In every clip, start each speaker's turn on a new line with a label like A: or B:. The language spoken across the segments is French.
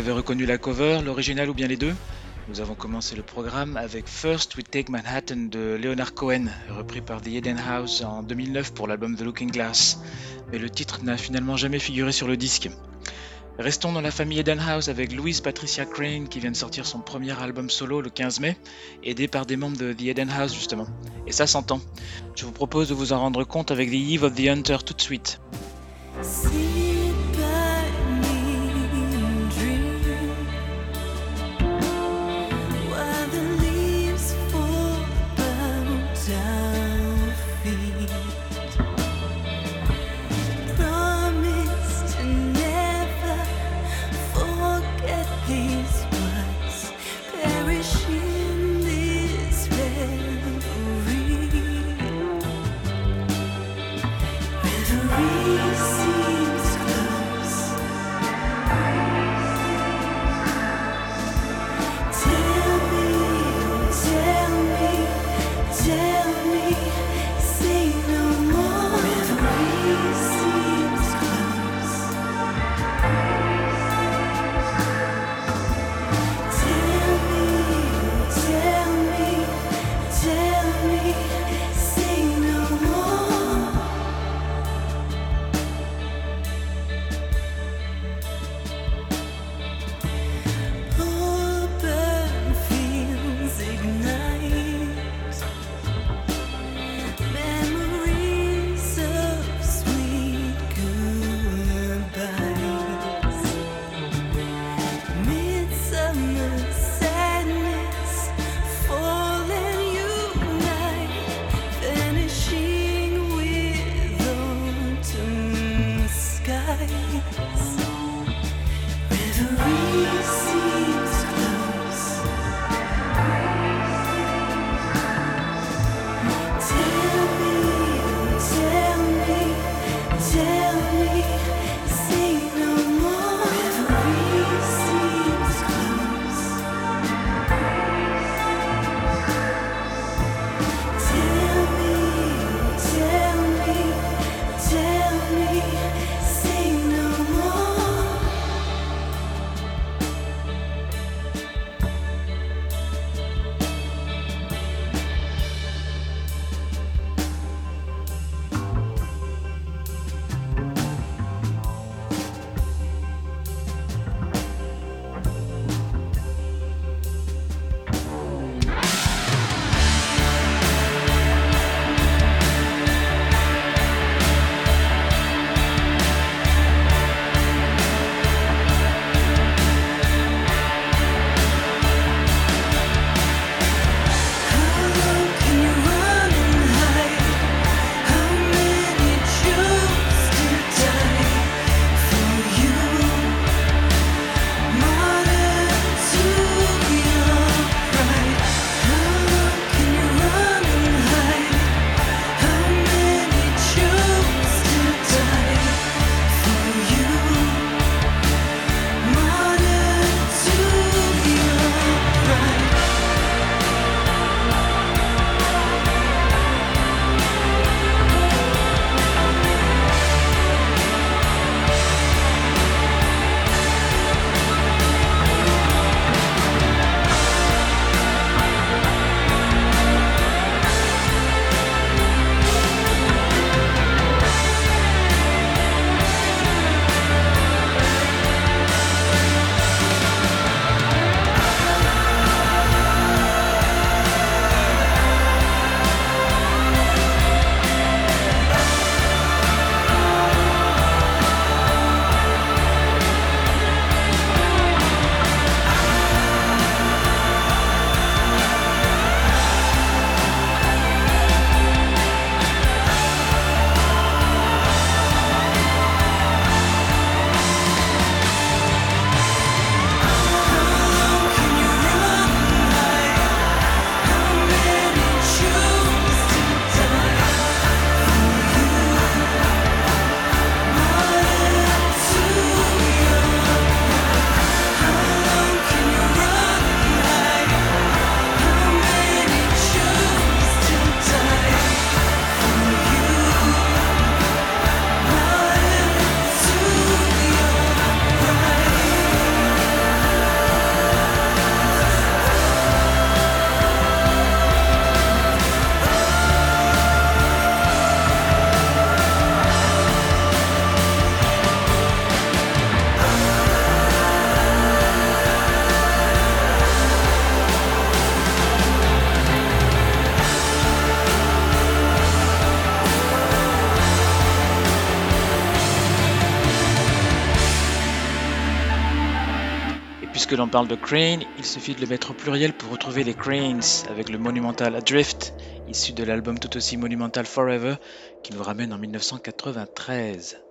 A: avez reconnu la cover, l'original ou bien les deux? Nous avons commencé le programme avec First We Take Manhattan de Leonard Cohen, repris par The Eden House en 2009 pour l'album The Looking Glass. Mais le titre n'a finalement jamais figuré sur le disque. Restons dans la famille Eden House avec Louise Patricia Crane qui vient de sortir son premier album solo le 15 mai, aidée par des membres de The Eden House justement. Et ça s'entend. Je vous propose de vous en rendre compte avec The Eve of the Hunter tout de suite.
B: Puisque l'on parle de crane, il suffit de le mettre au pluriel pour retrouver les cranes avec le monumental Adrift, issu de l'album tout aussi monumental Forever, qui nous ramène en 1993.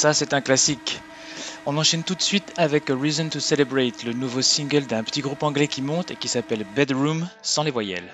B: Ça, c'est un classique. On enchaîne tout de suite avec A Reason to Celebrate, le nouveau single d'un petit groupe anglais qui monte et qui s'appelle Bedroom sans les voyelles.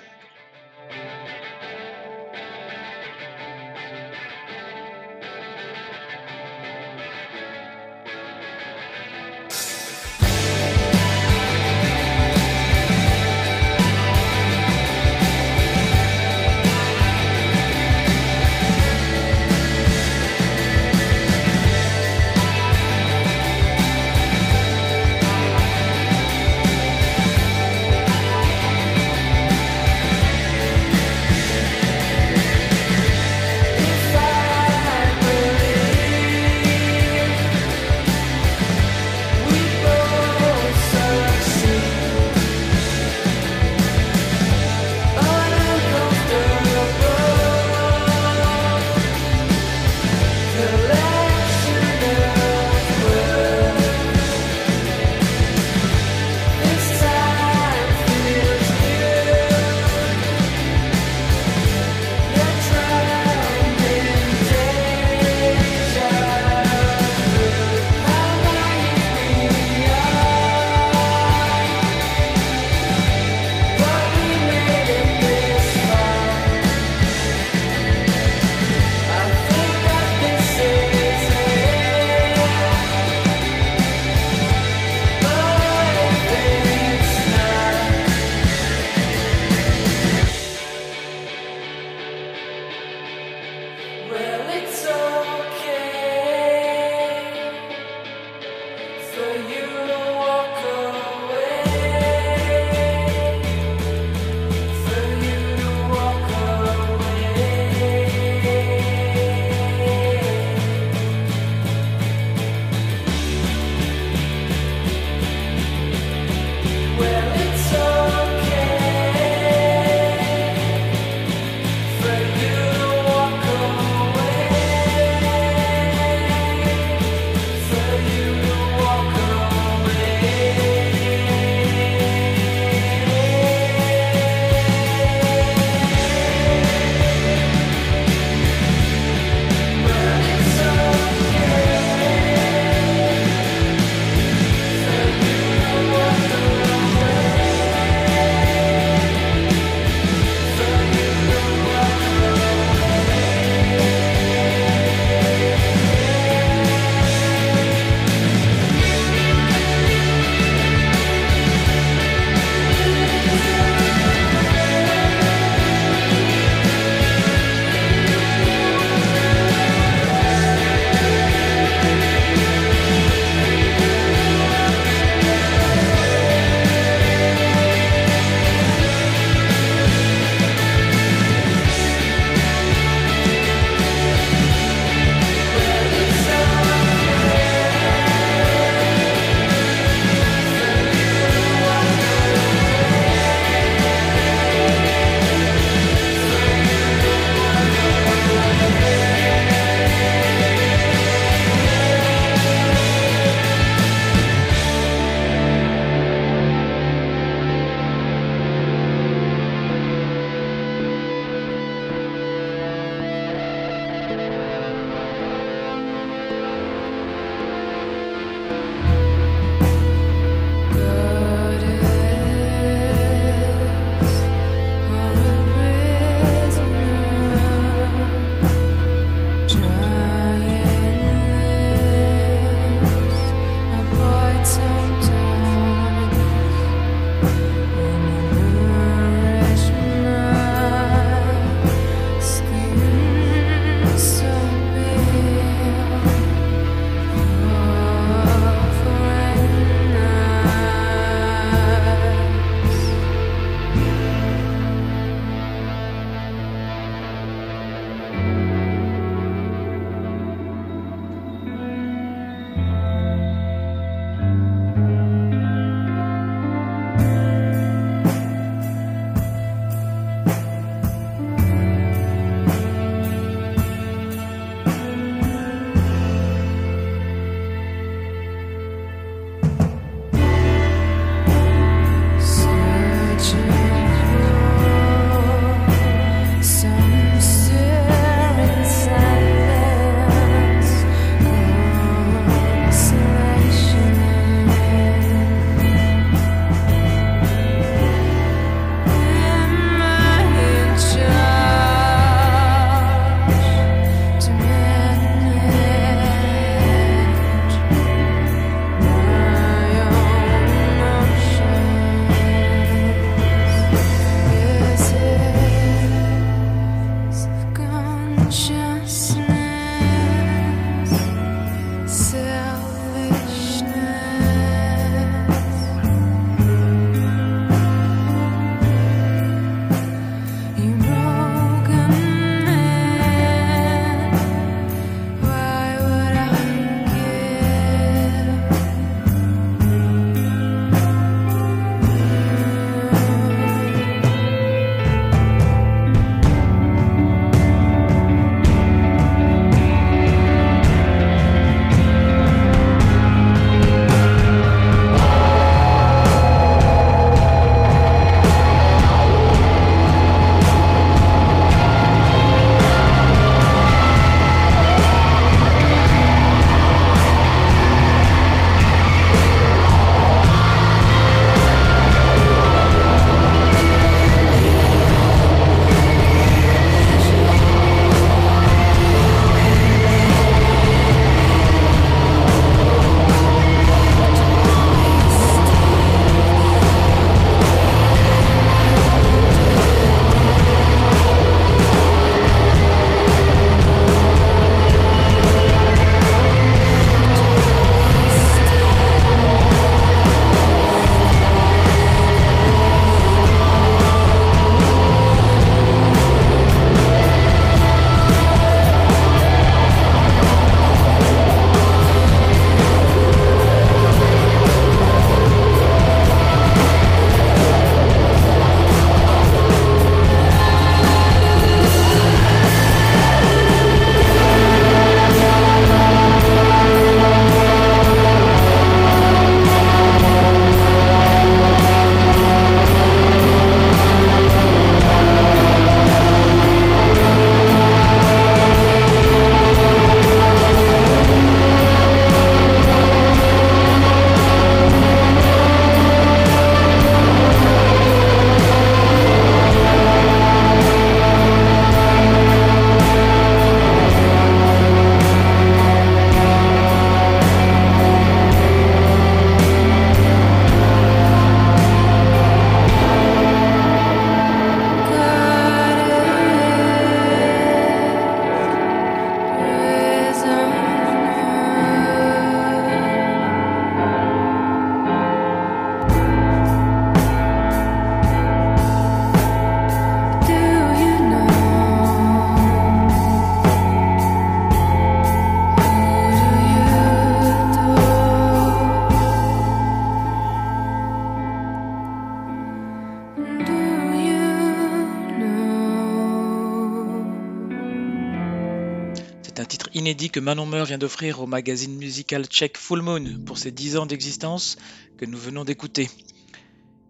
A: que Manon Meur vient d'offrir au magazine musical tchèque Full Moon pour ses 10 ans d'existence que nous venons d'écouter.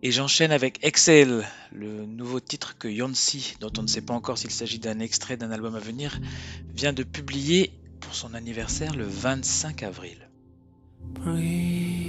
A: Et j'enchaîne avec Excel, le nouveau titre que Yonsei, dont on ne sait pas encore s'il s'agit d'un extrait d'un album à venir, vient de publier pour son anniversaire le 25 avril.
C: Breathe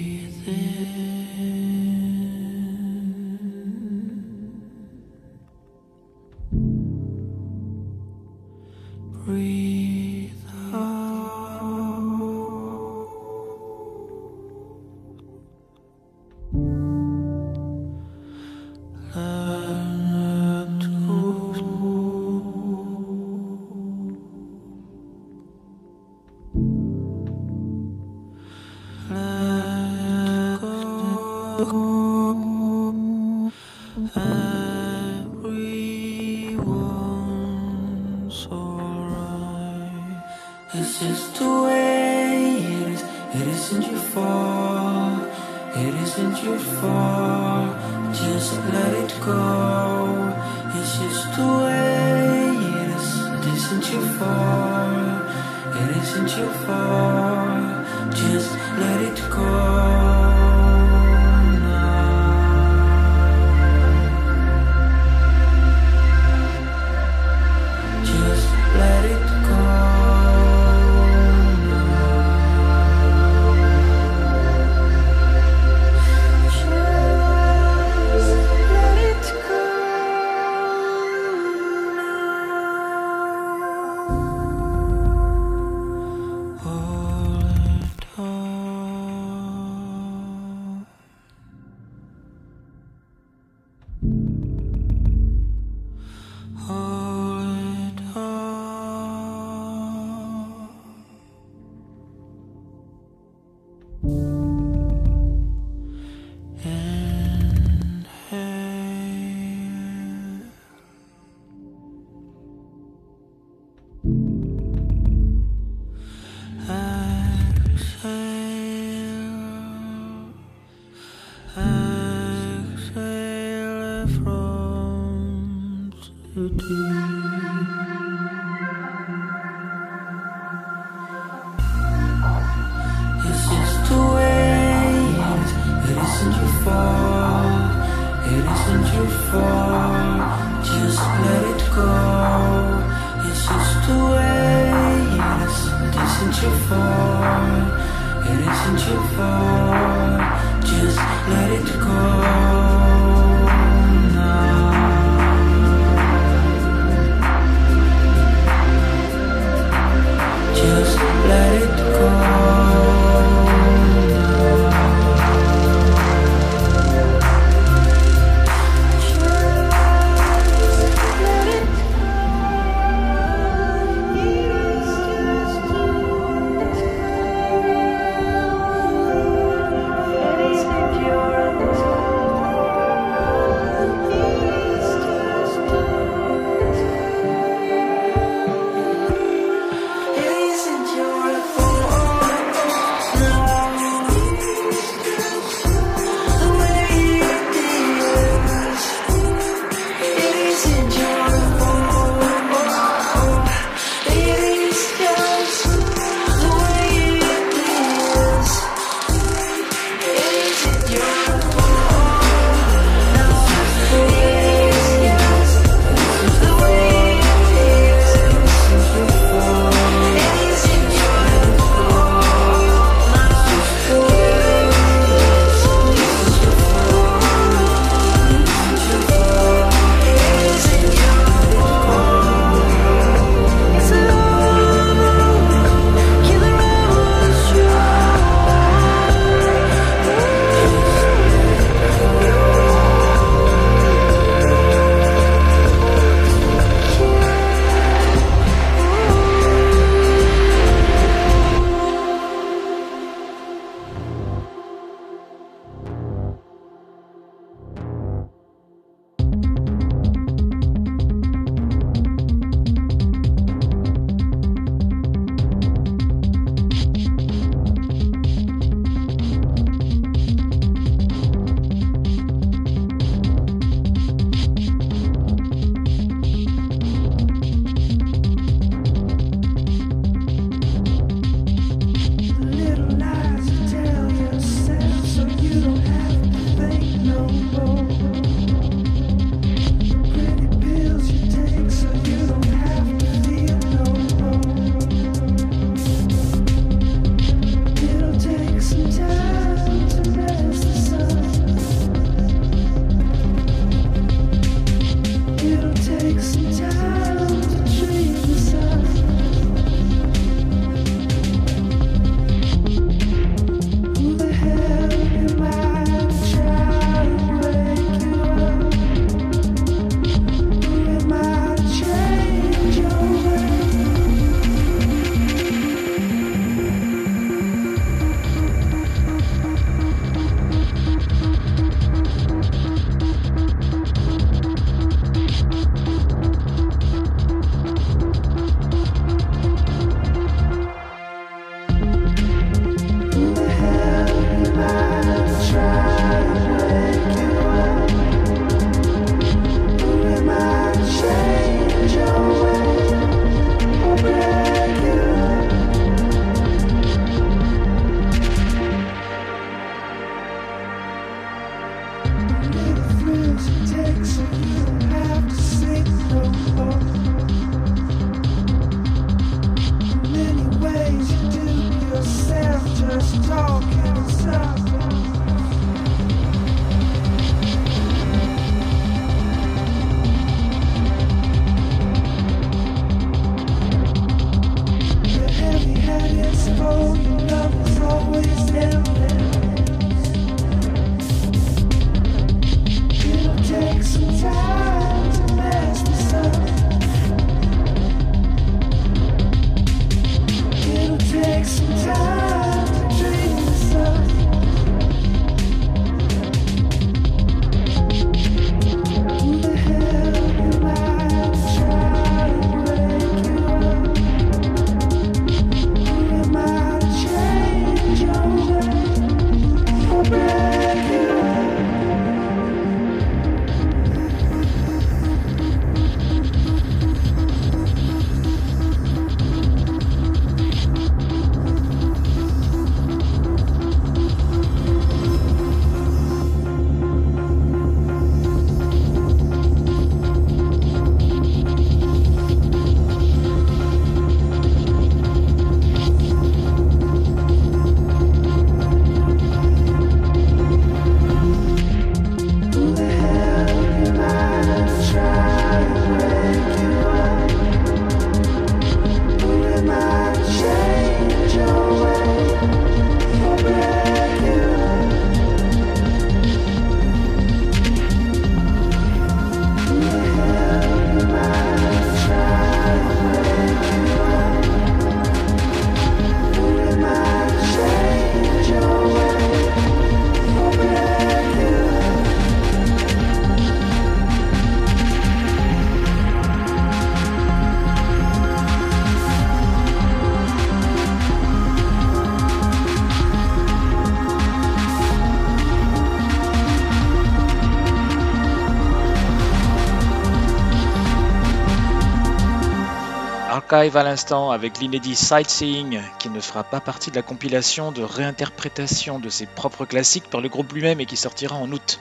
C: À l'instant avec l'inédit Sightseeing qui ne fera pas partie de la compilation de réinterprétation de ses propres classiques par le groupe lui-même et qui sortira en août.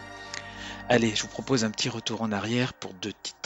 C: Allez, je vous propose un petit retour en arrière pour deux titres.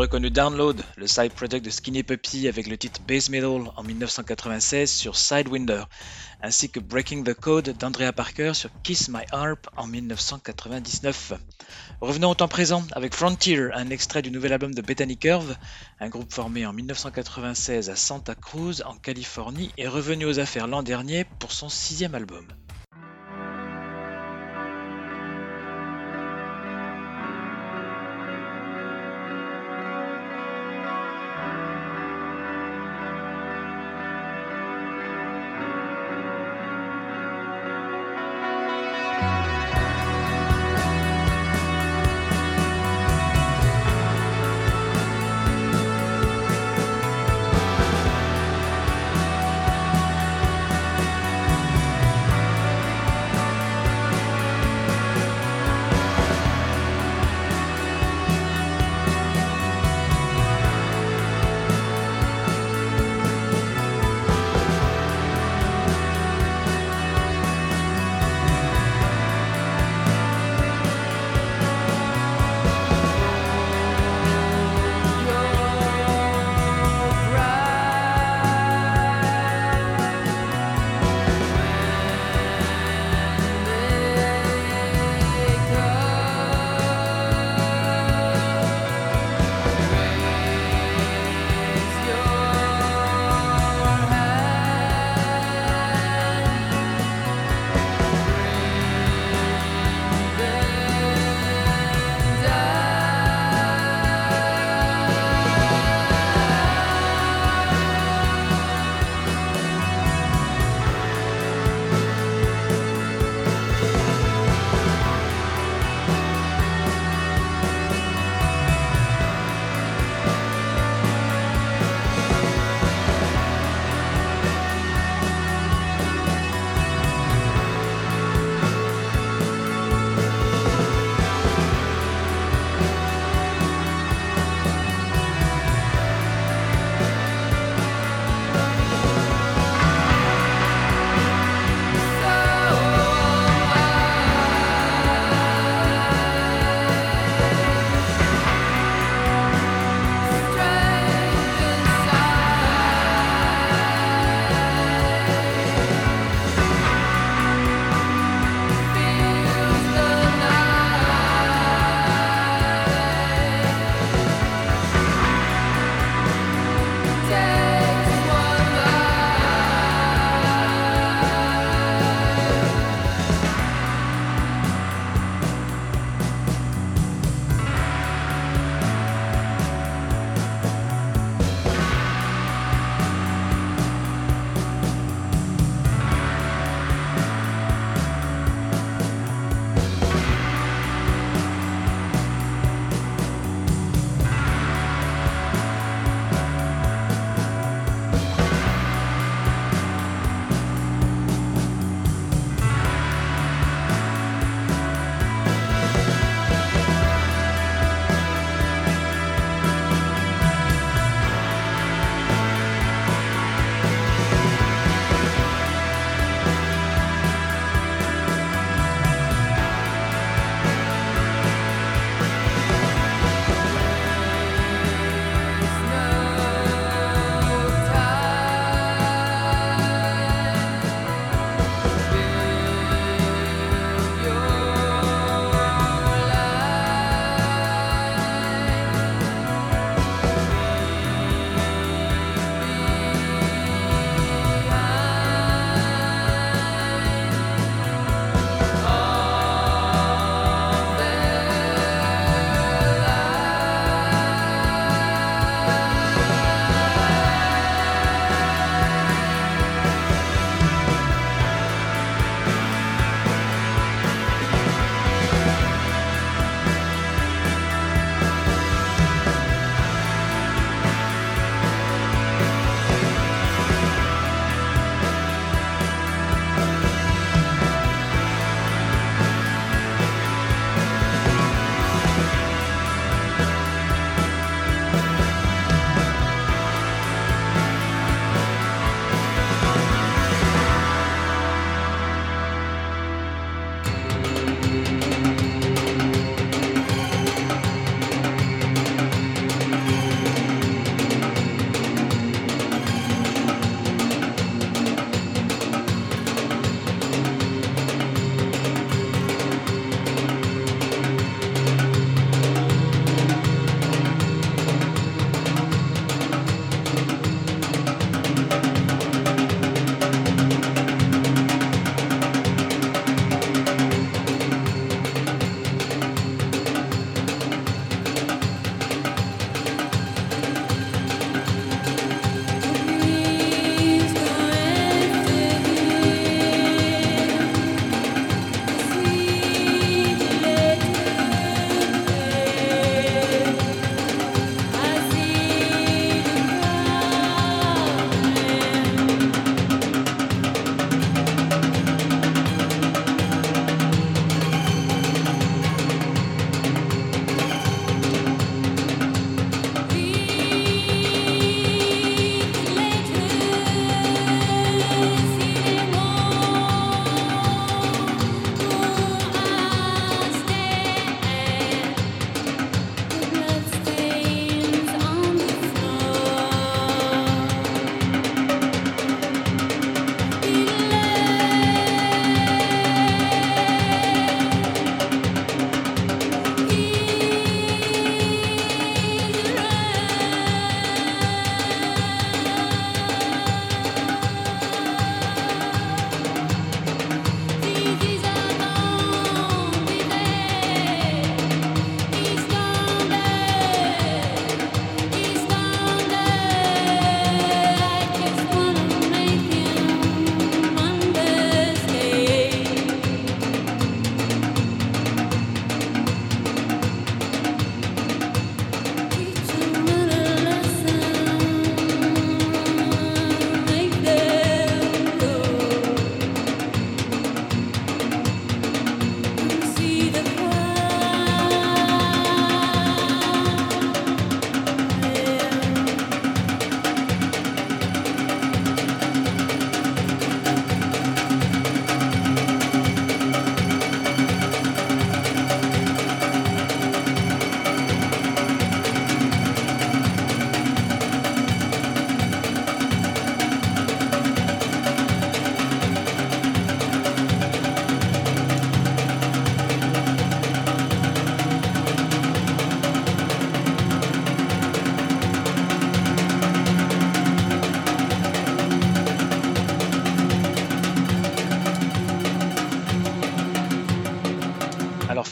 C: Reconnu Download, le side project de Skinny Puppy avec le titre Base Metal en 1996 sur Sidewinder, ainsi que Breaking the Code d'Andrea Parker sur Kiss My Harp en 1999. Revenons au temps présent avec Frontier, un extrait du nouvel album de Bethany Curve, un groupe formé en 1996 à Santa Cruz en Californie et revenu aux affaires l'an dernier pour son sixième album.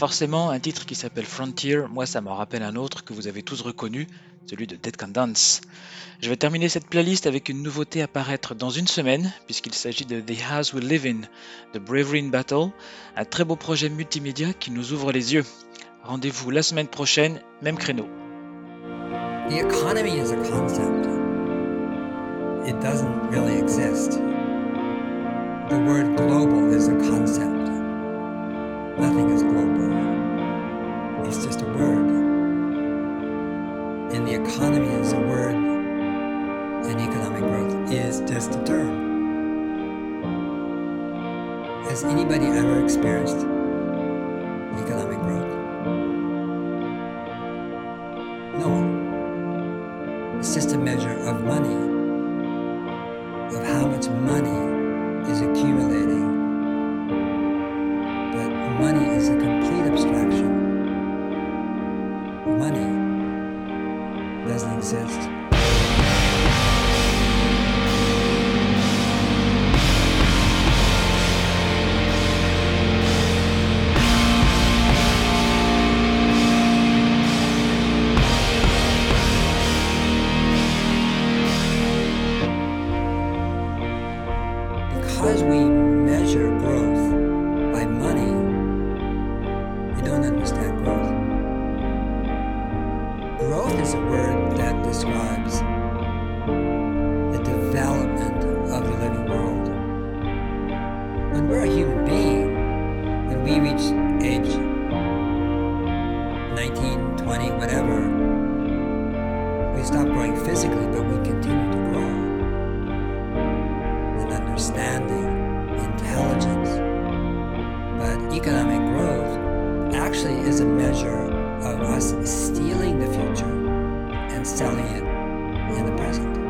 C: Forcément, un titre qui s'appelle Frontier, moi ça me rappelle un autre que vous avez tous reconnu, celui de Dead Can Dance. Je vais terminer cette playlist avec une nouveauté à paraître dans une semaine, puisqu'il s'agit de The House We Live In, de Bravery in Battle, un très beau projet multimédia qui nous ouvre les yeux. Rendez-vous la semaine prochaine, même créneau.
D: The concept. The global concept. Nothing is global. It's just a word. And the economy is a word, and economic growth is just a term. Has anybody ever experienced economic growth? No one. It's just a measure of money, of how much money we stop growing physically, but we continue to grow in understanding, intelligence. But economic growth actually is a measure of us stealing the future and selling it in the present.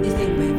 D: anything, baby.